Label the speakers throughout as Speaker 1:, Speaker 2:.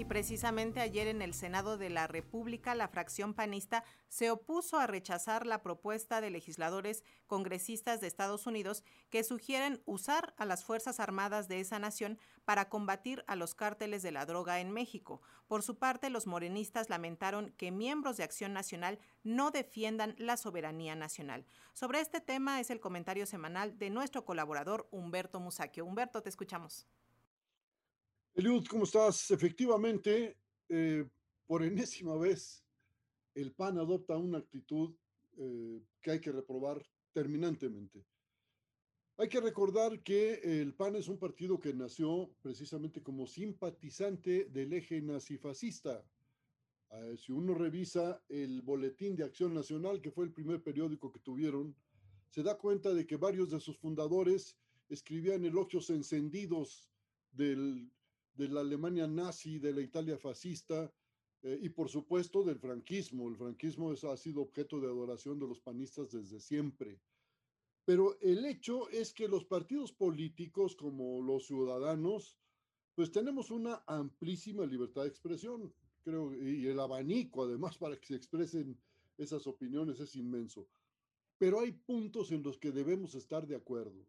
Speaker 1: Y precisamente ayer en el Senado de la República, la fracción panista se opuso a rechazar la propuesta de legisladores congresistas de Estados Unidos que sugieren usar a las Fuerzas Armadas de esa nación para combatir a los cárteles de la droga en México. Por su parte, los morenistas lamentaron que miembros de Acción Nacional no defiendan la soberanía nacional. Sobre este tema es el comentario semanal de nuestro colaborador Humberto Musacchio. Humberto, te escuchamos.
Speaker 2: Eliud, ¿cómo estás? Efectivamente, eh, por enésima vez, el PAN adopta una actitud eh, que hay que reprobar terminantemente. Hay que recordar que el PAN es un partido que nació precisamente como simpatizante del eje nazifascista. Eh, si uno revisa el Boletín de Acción Nacional, que fue el primer periódico que tuvieron, se da cuenta de que varios de sus fundadores escribían elogios encendidos del de la Alemania nazi, de la Italia fascista eh, y por supuesto del franquismo. El franquismo ha sido objeto de adoración de los panistas desde siempre. Pero el hecho es que los partidos políticos como los ciudadanos, pues tenemos una amplísima libertad de expresión, creo, y el abanico además para que se expresen esas opiniones es inmenso. Pero hay puntos en los que debemos estar de acuerdo.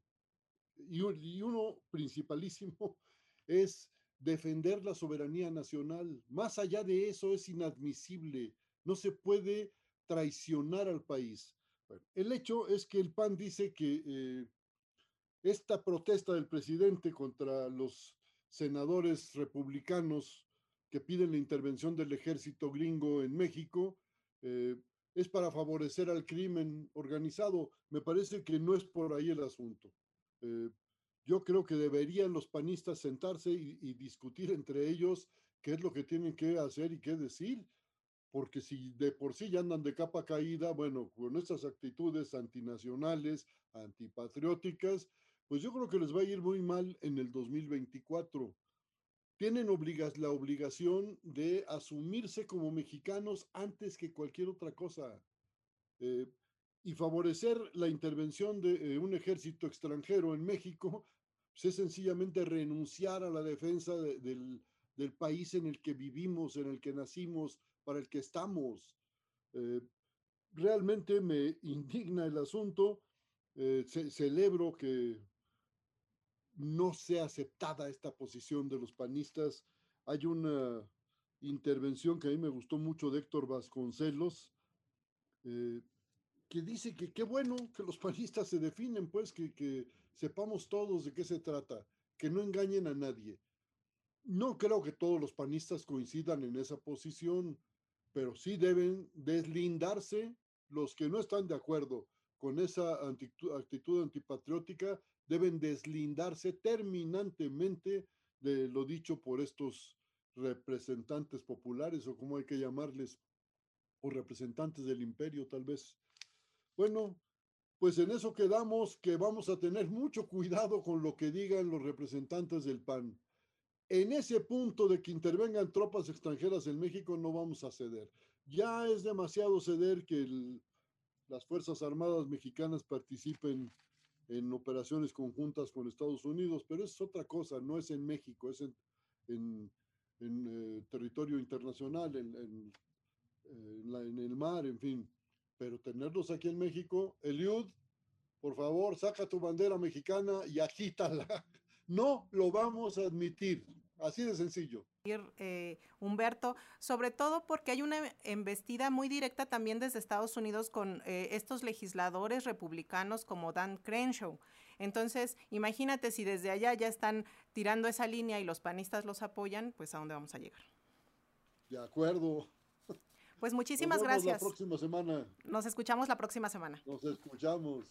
Speaker 2: Y, y uno principalísimo es defender la soberanía nacional. Más allá de eso es inadmisible. No se puede traicionar al país. el hecho es que el PAN dice que eh, esta protesta del presidente contra los senadores republicanos que piden la intervención del ejército gringo en México eh, es para favorecer al crimen organizado. Me parece que no es por ahí el asunto. Eh, yo creo que deberían los panistas sentarse y, discutir entre ellos qué es lo que tienen que hacer y qué decir, porque si de por sí ya andan de capa caída, bueno, con estas actitudes antinacionales, antipatrióticas, pues yo creo que les va a ir muy mal en el 2024. Tienen la obligación de asumirse como mexicanos antes que cualquier otra cosa. Eh, y favorecer la intervención de eh, un ejército extranjero en México pues, es sencillamente renunciar a la defensa del, país en el que vivimos, en el que nacimos, para el que estamos. Eh, realmente me indigna el asunto. Eh, celebro que no sea aceptada esta posición de los panistas. Hay una intervención que a mí me gustó mucho de Héctor Vasconcelos, que dice que qué bueno que los panistas se definen, pues que, que sepamos todos de qué se trata, que no engañen a nadie. No creo que todos los panistas coincidan en esa posición, pero sí deben deslindarse los que no están de acuerdo con esa actitud antipatriótica, deben deslindarse terminantemente de lo dicho por estos representantes populares o como hay que llamarles, o representantes del imperio tal vez. Bueno, pues en eso quedamos que vamos a tener mucho cuidado con lo que digan los representantes del PAN. En ese punto de que intervengan tropas extranjeras en México no vamos a ceder. Ya es demasiado ceder que las Fuerzas Armadas mexicanas participen en operaciones conjuntas con Estados Unidos, pero es otra cosa, no es en México, es en, eh, territorio internacional, en el mar, en fin pero tenerlos aquí en México, Eliud, por favor, saca tu bandera mexicana y agítala. No lo vamos a admitir. Así de sencillo.
Speaker 1: Eh, Humberto, sobre todo porque hay una embestida muy directa también desde Estados Unidos con eh, estos legisladores republicanos como Dan Crenshaw. Entonces, imagínate si desde allá ya están tirando esa línea y los panistas los apoyan, pues a dónde vamos a llegar.
Speaker 2: De acuerdo.
Speaker 1: Pues muchísimas gracias.
Speaker 2: La próxima semana.
Speaker 1: Nos escuchamos la próxima semana.
Speaker 2: Nos escuchamos.